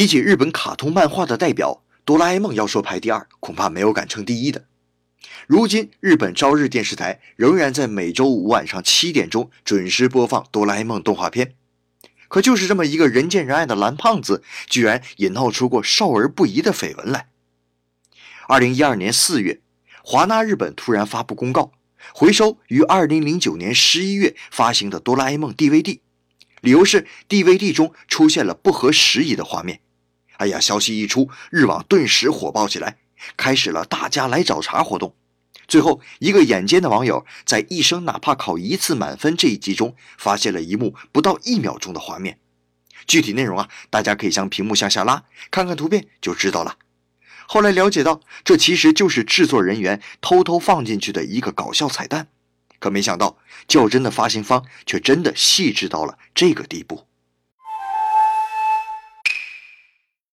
提起日本卡通漫画的代表，哆啦 A 梦要说排第二，恐怕没有敢称第一的。如今，日本朝日电视台仍然在每周五晚上七点钟准时播放哆啦 A 梦动画片。可就是这么一个人见人爱的蓝胖子，居然也闹出过少儿不宜的绯闻来。二零一二年四月，华纳日本突然发布公告，回收于二零零九年十一月发行的哆啦 A 梦 DVD，理由是 DVD 中出现了不合时宜的画面。哎呀，消息一出，日网顿时火爆起来，开始了大家来找茬活动。最后，一个眼尖的网友在《一生哪怕考一次满分》这一集中，发现了一幕不到一秒钟的画面。具体内容啊，大家可以将屏幕向下拉，看看图片就知道了。后来了解到，这其实就是制作人员偷偷放进去的一个搞笑彩蛋。可没想到，较真的发行方却真的细致到了这个地步。